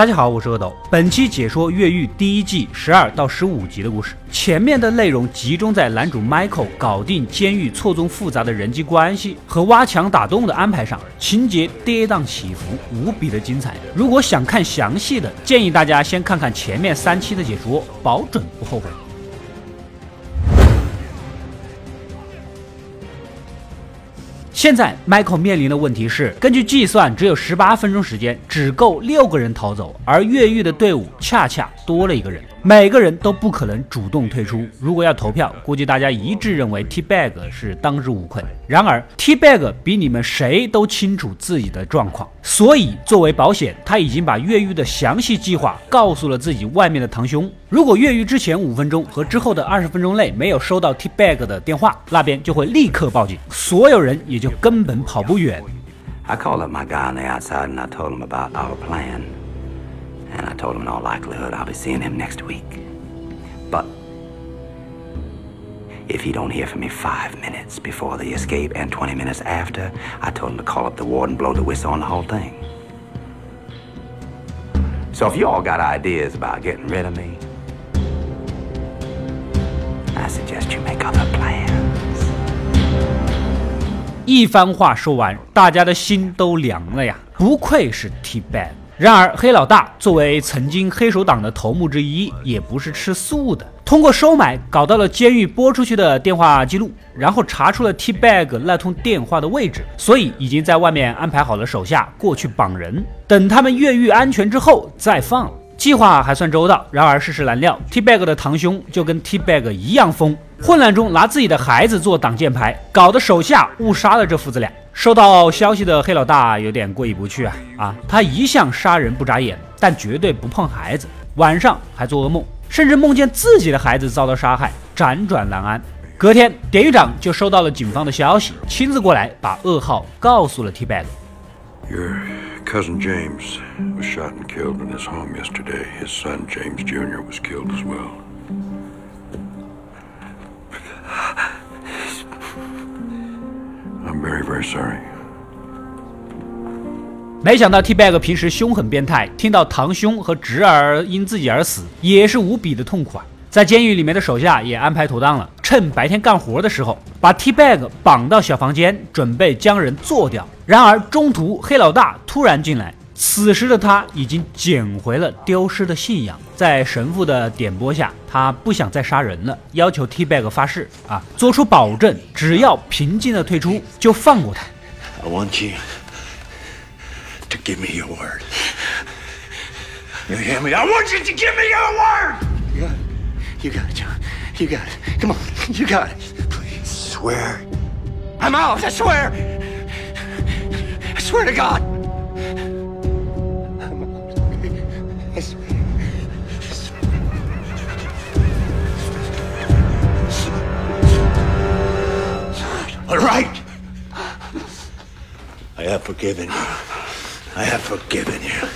大家好，我是阿斗。本期解说《越狱》第一季十二到十五集的故事。前面的内容集中在男主 Michael 搞定监狱错综复杂的人际关系和挖墙打洞的安排上，情节跌宕起伏，无比的精彩。如果想看详细的，建议大家先看看前面三期的解说，保准不后悔。现在，Michael 面临的问题是，根据计算，只有十八分钟时间，只够六个人逃走，而越狱的队伍恰恰多了一个人。每个人都不可能主动退出。如果要投票，估计大家一致认为 T Bag 是当之无愧。然而，T Bag 比你们谁都清楚自己的状况，所以作为保险，他已经把越狱的详细计划告诉了自己外面的堂兄。如果越狱之前五分钟和之后的二十分钟内没有收到 T Bag 的电话，那边就会立刻报警，所有人也就根本跑不远。I called up my guy on the outside and I told him about our plan. And I told him in all likelihood I'll be seeing him next week. But if he don't hear from me five minutes before the escape and 20 minutes after, I told him to call up the ward and blow the whistle on the whole thing. So if you all got ideas about getting rid of me, I suggest you make other plans. 一番话说完，大家的心都凉了呀！不愧是 T Bag。 然而，黑老大作为曾经黑手党的头目之一，也不是吃素的。通过收买，搞到了监狱拨出去的电话记录，然后查出了 T Bag 那通电话的位置，所以已经在外面安排好了手下过去绑人，等他们越狱安全之后再放。计划还算周到。然而世事难料，T Bag 的堂兄就跟 T Bag 一样疯，混乱中拿自己的孩子做挡箭牌，搞得手下误杀了这父子俩。收到消息的黑老大有点过意不去啊啊！他一向杀人不眨眼，但绝对不碰孩子。晚上还做噩梦，甚至梦见自己的孩子遭到杀害，辗转难安。隔天，典狱长就收到了警方的消息，亲自过来把噩耗告诉了 T Bag。Your cousin James was shot and killed in his home yesterday. His son James Jr. was killed as well. I'm very, very sorry. 没想到 T Bag 平时凶狠变态，听到堂兄和侄儿因自己而死，也是无比的痛苦啊！在监狱里面的手下也安排妥当了，趁白天干活的时候，把 T Bag 绑到小房间，准备将人做掉。然而中途黑老大突然进来，此时的他已经捡回了丢失的信仰。在神父的点拨下，他不想再杀人了，要求 T Bag 发誓啊，做出保证，只要平静的退出，就放过他。I want you to give me your word. You hear me? I want you to give me your word. You got it. You got it, John. You got it. Come on. You got it. Please swear. I'm out. I swear. I swear to God. All right. I have forgiven you. I have forgiven you.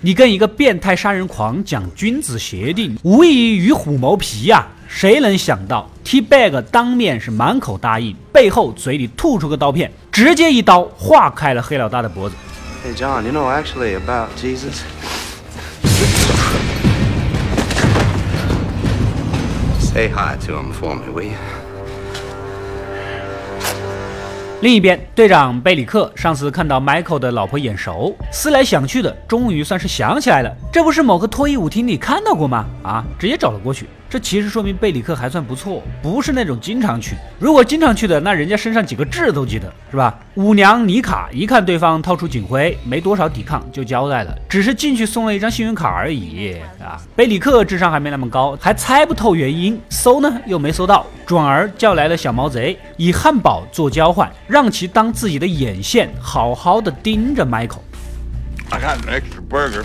你跟一个变态杀人狂讲君子协定，无异于虎谋皮呀！谁能想到 T Bag 当面是满口答应，背后嘴里吐出个刀片，直接一刀划开了黑老大的脖子。Hey, John, you know actually about Jesus? Say hi to him for me, will you? 另一边，队长贝里克上次看到 Michael 的老婆眼熟，思来想去的，终于算是想起来了，这不是某个脱衣舞厅里看到过吗？啊，直接找了过去。这其实说明贝里克还算不错，不是那种经常去。如果经常去的，那人家身上几个痣都记得，是吧？舞娘妮卡一看对方掏出警徽，没多少抵抗就交代了，只是进去送了一张信用卡而已啊。贝里克智商还没那么高，还猜不透原因，搜呢又没搜到，转而叫来了小毛贼，以汉堡做交换，让其当自己的眼线，好好的盯着 Michael。I got an extra burger.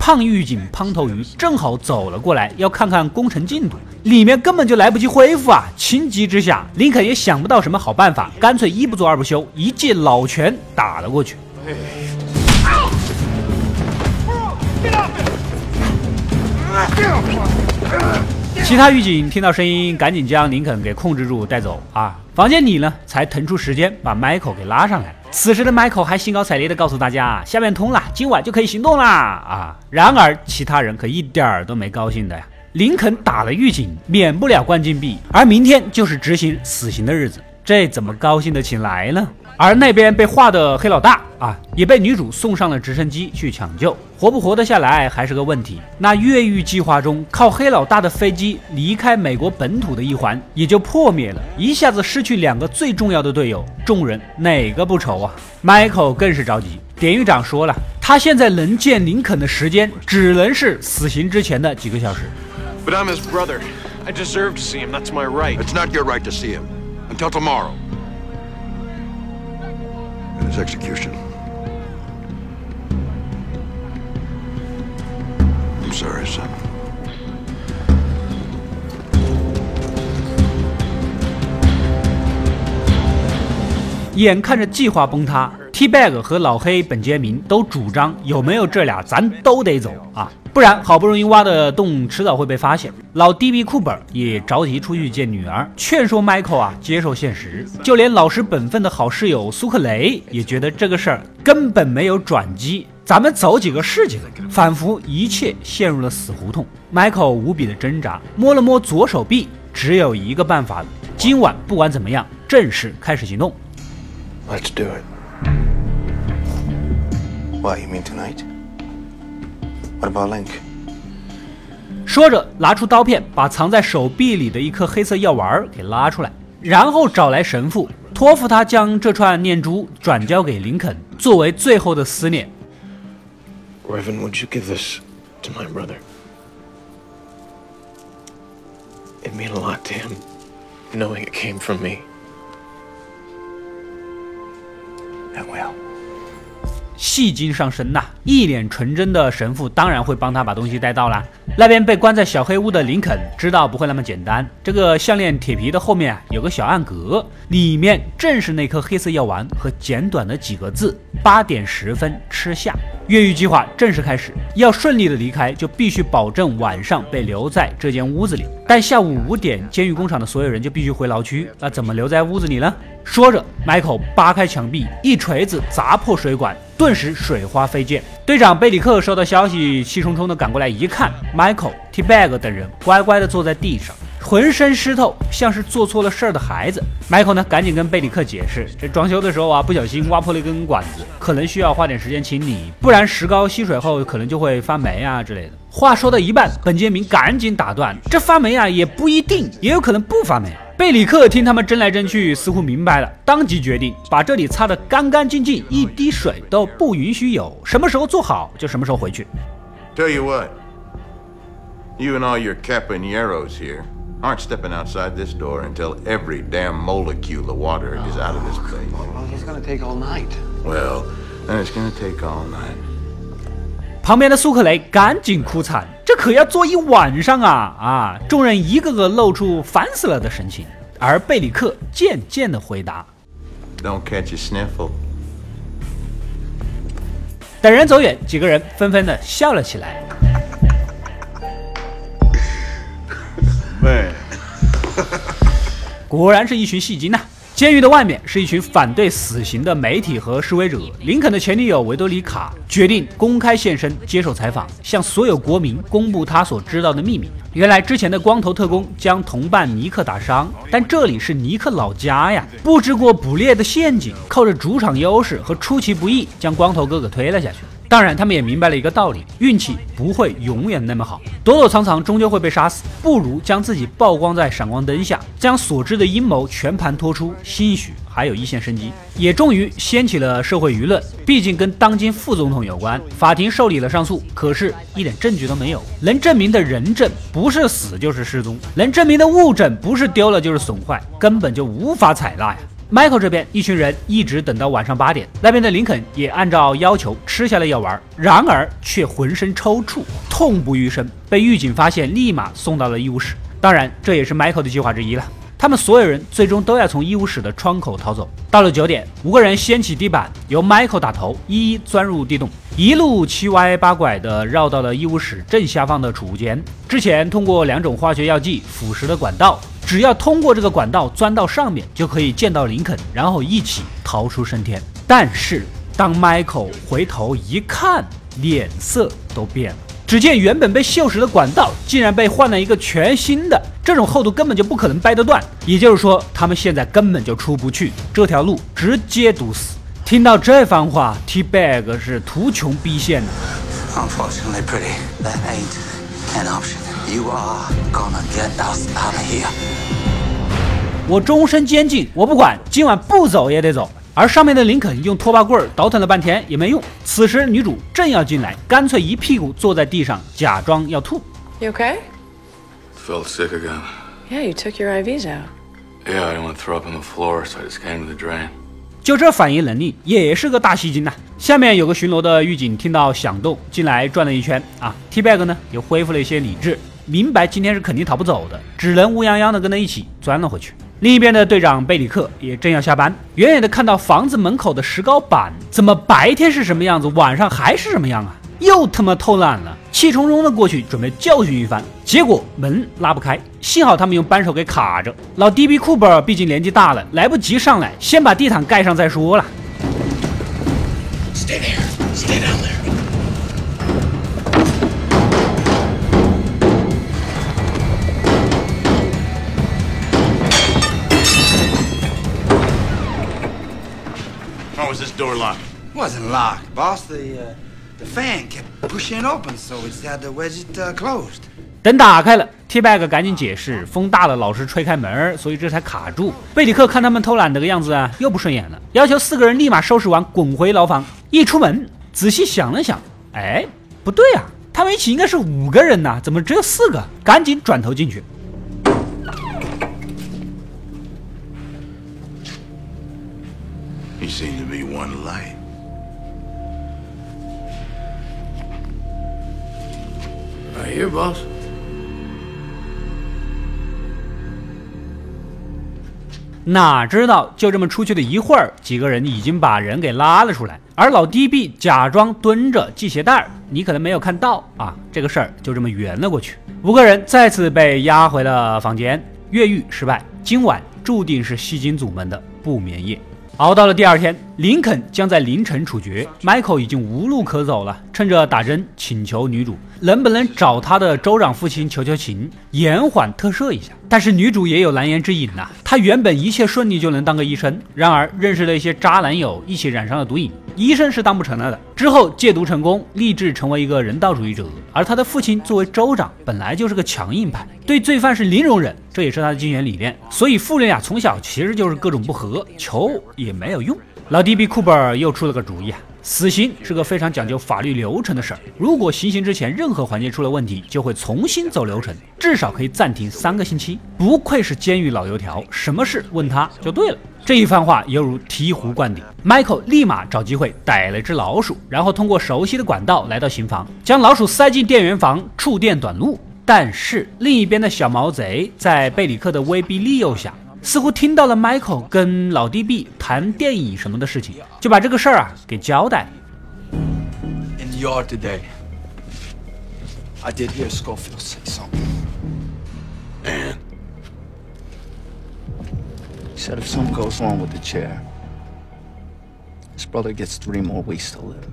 胖狱警胖头鱼正好走了过来，要看看工程进度，里面根本就来不及恢复啊！情急之下，林肯也想不到什么好办法，干脆一不做二不休，一记老拳打了过去。其他狱警听到声音，赶紧将林肯给控制住带走啊！房间里呢，才腾出时间把 Michael 给拉上来。此时的 Michael 还兴高采烈地告诉大家，下面通了，今晚就可以行动啦！啊！然而其他人可一点儿都没高兴的呀。林肯打了狱警，免不了关禁闭，而明天就是执行死刑的日子，这怎么高兴得起来呢？而那边被画的黑老大啊，也被女主送上了直升机去抢救，活不活得下来还是个问题。那越狱计划中靠黑老大的飞机离开美国本土的一环也就破灭了，一下子失去两个最重要的队友，众人哪个不愁啊？Michael 更是着急。典狱长说了，他现在能见林肯的时间只能是死刑之前的几个小时。But I'm his brother. I deserve to see him. That's my right. It's not your right to see him. Until tomorrow. Execution. I'm sorry, son. 眼看着计划崩塌，T-Bag 和老黑本杰明都主张有没有这俩，咱都得走啊，不然好不容易挖的洞迟早会被发现。老 D.B. 库本也着急出去见女儿，劝说 Michael 啊接受现实。就连老实本分的好室友苏克雷也觉得这个事儿根本没有转机，咱们走几个是几个，仿佛一切陷入了死胡同。Michael 无比的挣扎，摸了摸左手臂，只有一个办法了，今晚不管怎么样，正式开始行动。Let's do it. Why, you mean tonight? What about Link? 说着，拿出刀片，把藏在手臂里的一颗黑色药丸给拉出来，然后找来神父，托付他将这串念珠转交给林肯，作为最后的思念。Reverend, would you give this to my brother? It mean a lot to him, knowing it came from me. I will. 戏精上身呐！一脸纯真的神父当然会帮他把东西带到啦。那边被关在小黑屋的林肯知道不会那么简单，这个项链铁皮的后面啊有个小暗格，里面正是那颗黑色药丸和简短的几个字：八点十分吃下。越狱计划正式开始，要顺利的离开，就必须保证晚上被留在这间屋子里。但下午五点，监狱工厂的所有人就必须回牢区，那怎么留在屋子里呢？说着，Michael 扒开墙壁，一锤子砸破水管，顿时水花飞溅。队长贝里克收到消息，气冲冲地赶过来一看，Michael、T-Bag 等人乖乖地坐在地上，浑身湿透，像是做错了事儿的孩子。Michael 呢，赶紧跟贝里克解释，这装修的时候啊，不小心挖破了一根管子，可能需要花点时间清理，不然石膏吸水后可能就会发霉啊之类的。话说到一半，本杰明赶紧打断：“这发霉啊，也不一定，也有可能不发霉。”贝里克听他们争来争去，似乎明白了，当即决定把这里擦得干干净净，一滴水都不允许有。什么时候做好，就什么时候回去。Tell you what, you and all your capaneros here aren't stepping outside this door until every damn molecule of water is out of this place. Well, it's gonna take all night. Well, then it's gonna take all night. 旁边的苏克雷赶紧哭惨，这可要坐一晚上啊啊！众人一个个露出烦死了的神情，而贝里克渐渐的回答。Don't catch a sniffle. 等人走远，几个人纷纷的笑了起来。Man. 果然是一群戏精呐、监狱的外面是一群反对死刑的媒体和示威者。林肯的前女友维多里卡决定公开现身接受采访，向所有国民公布他所知道的秘密。原来之前的光头特工将同伴尼克打伤，但这里是尼克老家呀，布置过捕猎的陷阱，靠着主场优势和出其不意将光头哥哥推了下去。当然，他们也明白了一个道理：运气不会永远那么好，躲躲藏藏终究会被杀死，不如将自己曝光在闪光灯下，将所知的阴谋全盘托出，兴许还有一线生机。也终于掀起了社会舆论，毕竟跟当今副总统有关。法庭受理了上诉，可是一点证据都没有，能证明的人证不是死就是失踪，能证明的物证不是丢了就是损坏，根本就无法采纳呀。Michael 这边一群人一直等到晚上八点，那边的林肯也按照要求吃下了药丸，然而却浑身抽搐，痛不欲生，被狱警发现，立马送到了医务室。当然，这也是 Michael 的计划之一了。他们所有人最终都要从医务室的窗口逃走。到了九点，五个人掀起地板，由 Michael 打头，一一钻入地洞，一路七歪八拐的绕到了医务室正下方的储物间。之前通过两种化学药剂腐蚀的管道。只要通过这个管道钻到上面，就可以见到林肯，然后一起逃出升天。但是当 Michael 回头一看，脸色都变了。只见原本被锈蚀的管道，竟然被换了一个全新的，这种厚度根本就不可能掰得断。也就是说，他们现在根本就出不去，这条路直接堵死。听到这番话，T Bag 是图穷匕现的。Unfortunately, pretty, that ain't an option. You are gonna get us out of here. 我终身监禁，我不管，今晚不走也得走。而上面的林肯用拖把棍倒腾了半天也没用。此时女主正要进来，干脆一屁股坐在地上，假装要吐。You okay? Felt sick again. Yeah, you took your IVs out. Yeah, I didn't want to throw up on the floor, so I just came to the drain. 就这反应能力，也是个大戏精呐。下面有个巡逻的狱警听到响动，进来转了一圈啊，T bag 呢又恢复了一些理智。明白今天是肯定逃不走的，只能乌泱泱的跟他一起钻了回去。另一边的队长贝里克也正要下班，远远的看到房子门口的石膏板，怎么白天是什么样子，晚上还是什么样啊？又他妈偷懒了，气冲冲的过去准备教训一番，结果门拉不开，幸好他们用扳手给卡着。老 DB 库珀毕竟年纪大了，来不及上来，先把地毯盖上再说了。Stay there. Stay down there. The fan kept pushing open, so it had to closed. 等打开了，T-Bag 赶紧解释，风大了，老是吹开门，所以这才卡住。贝里克看他们偷懒的个样子啊，又不顺眼了，要求四个人立马收拾完滚回牢房。一出门，仔细想了想，哎，不对啊，他们一起应该是五个人呐，怎么只有四个？赶紧转头进去。He seemed to be one light. Right here, boss. 哪知道就这么出去的一会儿，几个人已经把人给拉了出来，而老 DB 假装蹲着系鞋带儿，你可能没有看到啊，这个事儿就这么圆了过去。五个人再次被押回了房间，越狱失败，今晚注定是戏精组们的不眠夜。熬到了第二天，林肯将在凌晨处决，Michael 已经无路可走了，趁着打针请求女主能不能找他的州长父亲求求情，延缓特赦一下。但是女主也有难言之隐呐、她原本一切顺利就能当个医生，然而认识了一些渣男友，一起染上了毒瘾，医生是当不成了的。之后戒毒成功，立志成为一个人道主义者。而他的父亲作为州长，本来就是个强硬派，对罪犯是零容忍，这也是他的经营理念。所以父女俩从小其实就是各种不和，求也没有用。老弟比库珀又出了个主意啊，死刑是个非常讲究法律流程的事儿，如果行刑之前任何环节出了问题，就会重新走流程，至少可以暂停三个星期。不愧是监狱老油条，什么事问他就对了。这一番话犹如醍醐灌顶，Michael 立马找机会逮了只老鼠，然后通过熟悉的管道来到刑房，将老鼠塞进电源房，触电短路。但是另一边的小毛贼在贝里克的威逼利诱下，似乎听到了 Michael 跟老 DB 谈电影什么的事情，就把这个事儿啊给交代了。 In the yard today, I did hear Schofield say something. And He said if something goes wrong with the chair, his brother gets three more weeks to live.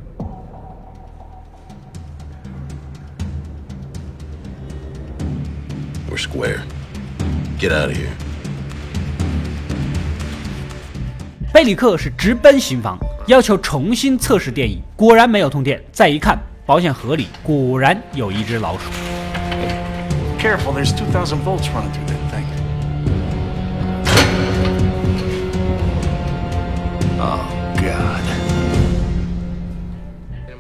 we're square. Get out of here. 贝里克是直奔刑房，要求重新测试电椅，果然没有通电。再一看，保险盒里果然有一只老鼠。Careful, there's two thousand volts running through that thing. Oh, God.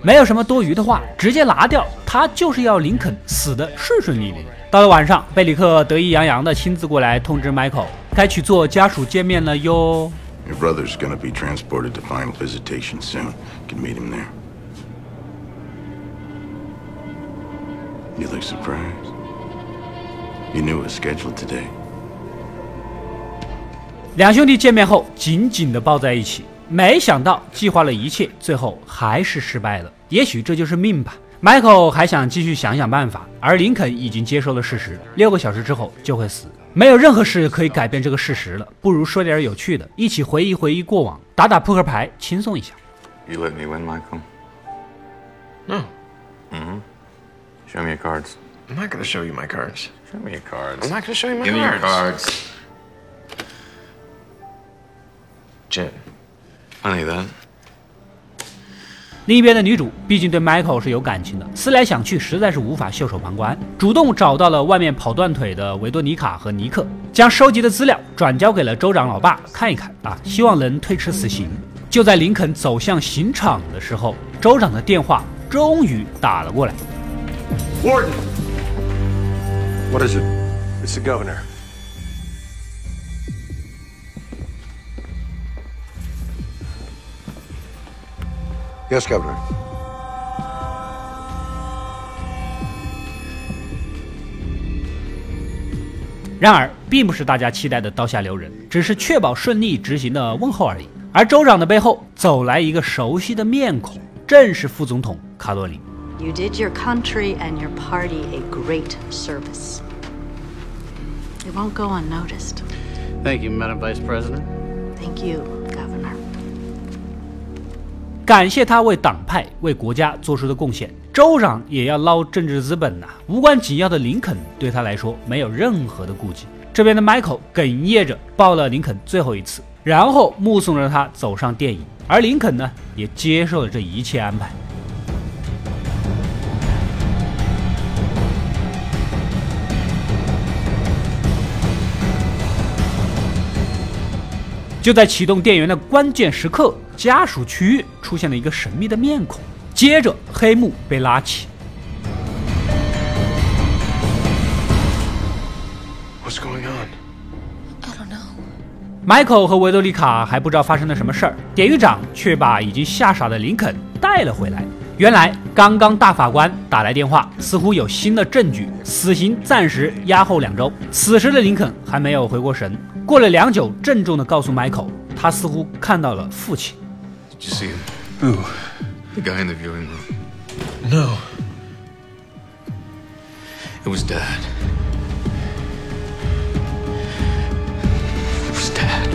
没有什么多余的话，直接拿掉。他就是要林肯死的顺顺利利。到了晚上，贝里克得意洋洋的亲自过来通知 Michael，该去做家属见面了哟。Your brother's gonna be transported to final visitation soon. Can meet him there. You look surprised. You knew it was scheduled today. 两兄弟见面后紧紧地抱在一起，没想到计划了一切，最后还是失败了。也许这就是命吧。Michael 还想继续想想办法，而林肯已经接受了事实，六个小时之后就会死，没有任何事可以改变这个事实了。不如说点有趣的，一起回忆回忆过往，打打扑克牌，轻松一下。You let me win, Michael? No, Show me your cards. I'm not gonna show you my cards. Show me your cards. I'm not gonna show you my Give me your cards. cards. Jen, Funny that. 另一边的女主毕竟对 Michael 是有感情的，思来想去，实在是无法袖手旁观，主动找到了外面跑断腿的维多妮卡和尼克，将收集的资料转交给了州长老爸看一看啊，希望能推迟死刑。就在林肯走向刑场的时候，州长的电话终于打了过来。Warden! What is it? It's the governor. Yes, Governor. 然而，并不是大家期待的刀下留人，只是确保顺利执行的问候而已。而州长的背后走来一个熟悉的面孔，正是副总统卡洛琳。You did your country and your party a great service. It won't go unnoticed. Thank you, Madam Vice President. Thank you. 感谢他为党派、为国家做出的贡献。州长也要捞政治资本呐、无关紧要的林肯对他来说没有任何的顾忌。这边的迈克哽咽着抱了林肯最后一次，然后目送着他走上电影，而林肯呢也接受了这一切安排。就在启动电源的关键时刻，家属区域出现了一个神秘的面孔，接着黑幕被拉起。what's going on? Michael 和维多利卡还不知道发生了什么事儿，典狱长却把已经吓傻的林肯带了回来。原来，刚刚大法官打来电话，似乎有新的证据，死刑暂时押后两周。此时的林肯还没有回过神，过了良久，郑重地告诉 Michael，他似乎看到了父亲。Did you see him? Who? The guy in the viewing room. No. It was Dad. It was Dad.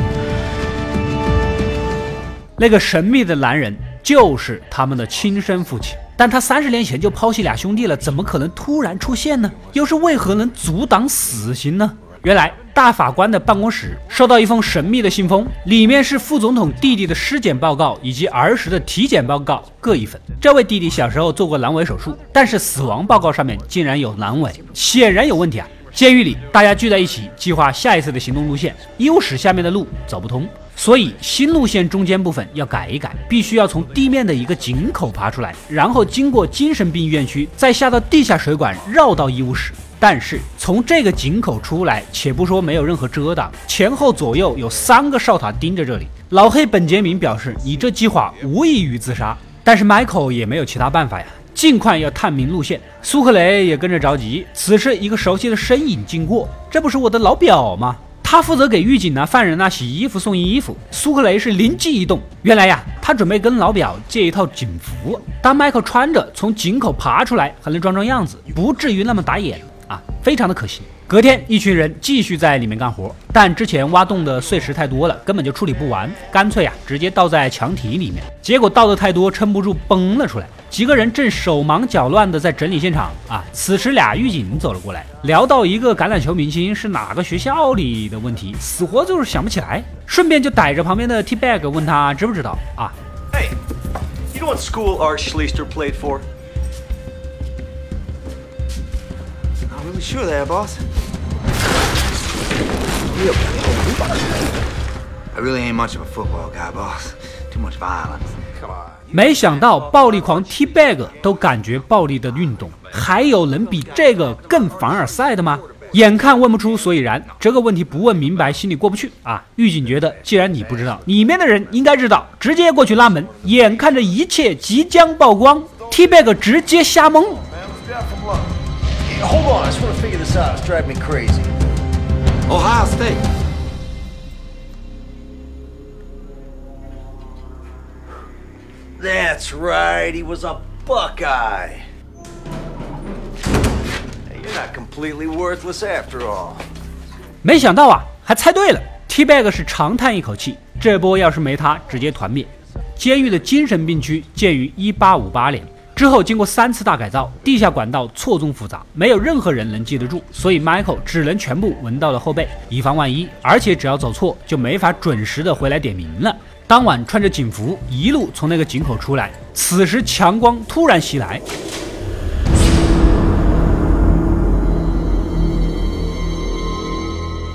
那个神秘的男人就是他们的亲生父亲，但他三十年前就抛弃俩兄弟了，怎么可能突然出现呢？又是为何能阻挡死刑呢？原来大法官的办公室收到一封神秘的信封，里面是副总统弟弟的尸检报告以及儿时的体检报告各一份。这位弟弟小时候做过阑尾手术，但是死亡报告上面竟然有阑尾，显然有问题啊！监狱里大家聚在一起，计划下一次的行动路线。医务室下面的路走不通，所以新路线中间部分要改一改，必须要从地面的一个井口爬出来，然后经过精神病院区，再下到地下水管，绕到医务室。但是从这个井口出来，且不说没有任何遮挡，前后左右有三个哨塔盯着这里。老黑本杰明表示，你这计划无异于自杀。但是 Michael 也没有其他办法呀，尽快要探明路线。苏克雷也跟着着急。此时，一个熟悉的身影经过，这不是我的老表吗？他负责给狱警呐、犯人呐洗衣服、送衣服。苏克雷是灵机一动，原来呀，他准备跟老表借一套警服，当迈克穿着从井口爬出来，还能装装样子，不至于那么打眼啊，非常的可惜。隔天，一群人继续在里面干活，但之前挖洞的碎石太多了，根本就处理不完，干脆啊，直接倒在墙体里面。结果倒的太多，撑不住崩了出来。几个人正手忙脚乱的在整理现场啊，此时俩狱警走了过来，聊到一个橄榄球明星是哪个学校里的问题，死活就是想不起来，顺便就逮着旁边的 T bag 问他知不知道啊。？Hey, you know what school Art Schleister played for? Not really sure there, boss. I really ain't much of a football guy, boss. Too much violence. Come on. 没想到暴力狂 T Bag 都感觉暴力的运动，还有能比这个更凡尔赛的吗？眼看问不出所以然，这个问题不问明白心里过不去啊！狱警觉得，既然你不知道，里面的人应该知道，直接过去拉门。眼看着一切即将曝光，T Bag 直接瞎蒙。Hold on, I just want to figure this out. It's driving me crazy. Ohio State. That's right, he was a Buckeye. You're not completely worthless after all. 没想到啊，还猜对了。T Bag 是长叹一口气，这波要是没他，直接团灭。监狱的精神病区建于1858年之后，经过三次大改造，地下管道错综复杂，没有任何人能记得住，所以 Michael 只能全部闻到了后背，以防万一。而且只要走错，就没法准时的回来点名了。当晚穿着警服，一路从那个井口出来，此时强光突然袭来。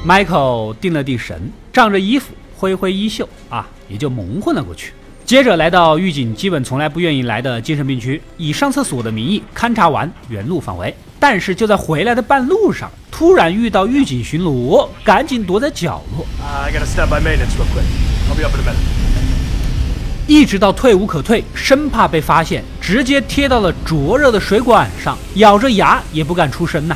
Michael 定了定神，仗着衣服挥挥衣袖啊，也就蒙混了过去。接着来到狱警基本从来不愿意来的精神病区，以上厕所的名义勘察完，原路返回。但是就在回来的半路上，突然遇到狱警巡逻，赶紧躲在角落。I gotta stop by maintenance real quick. 一直到退无可退，生怕被发现，直接贴到了灼热的水管上，咬着牙也不敢出声呐、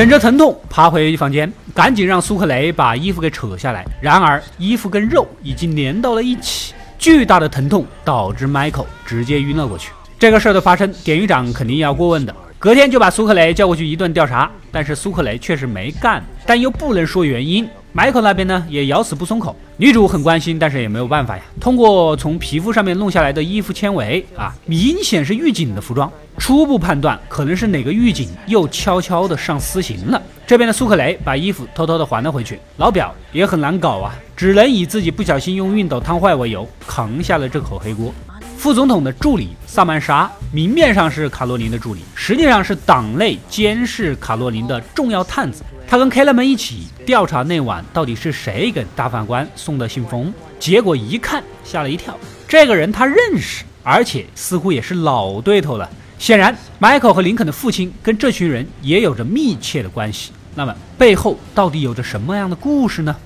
忍着疼痛爬回房间，赶紧让苏克雷把衣服给扯下来。然而衣服跟肉已经粘到了一起，巨大的疼痛导致 Michael 直接晕了过去。这个事儿的发生，典狱长肯定要过问的。隔天就把苏克雷叫过去一顿调查，但是苏克雷确实没干，但又不能说原因。Michael 那边呢也咬死不松口。女主很关心，但是也没有办法呀。通过从皮肤上面弄下来的衣服纤维啊，明显是狱警的服装，初步判断可能是哪个狱警又悄悄的上私刑了。这边的苏克雷把衣服偷偷的还了回去，老表也很难搞啊，只能以自己不小心用熨斗烫坏为由，扛下了这口黑锅。副总统的助理萨曼莎，明面上是卡洛琳的助理，实际上是党内监视卡洛琳的重要探子。他跟 K 勒们一起调查那晚到底是谁给大法官送的信封，结果一看吓了一跳，这个人他认识，而且似乎也是老对头了。显然，Michael 和林肯的父亲跟这群人也有着密切的关系。那么背后到底有着什么样的故事呢？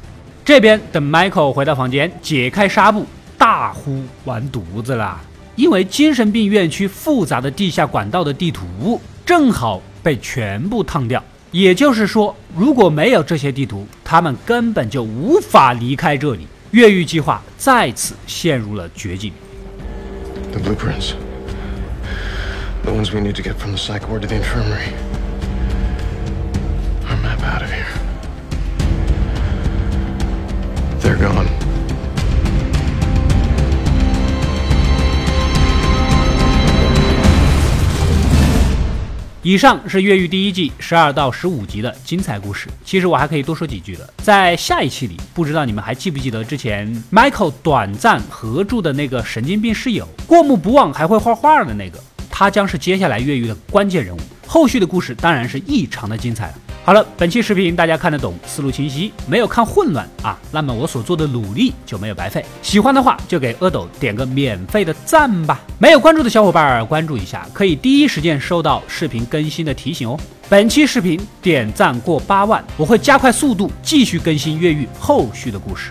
这边等 Michael 回到房间，解开纱布。大呼完犊子啦！因为精神病院区复杂的地下管道的地图正好被全部烫掉，也就是说，如果没有这些地图，他们根本就无法离开这里。越狱计划再次陷入了绝境。The blueprints. The ones we need to get from the psych ward to the infirmary. 以上是《越狱》第一季十二到十五集的精彩故事。其实我还可以多说几句的。在下一期里，不知道你们还记不记得之前 Michael 短暂合住的那个神经病室友，过目不忘还会画画的那个，他将是接下来越狱的关键人物。后续的故事当然是异常的精彩了。好了，本期视频大家看得懂，思路清晰，没有看混乱啊，那么我所做的努力就没有白费。喜欢的话就给阿斗点个免费的赞吧。没有关注的小伙伴关注一下，可以第一时间收到视频更新的提醒哦。本期视频点赞过八万，我会加快速度继续更新越狱后续的故事。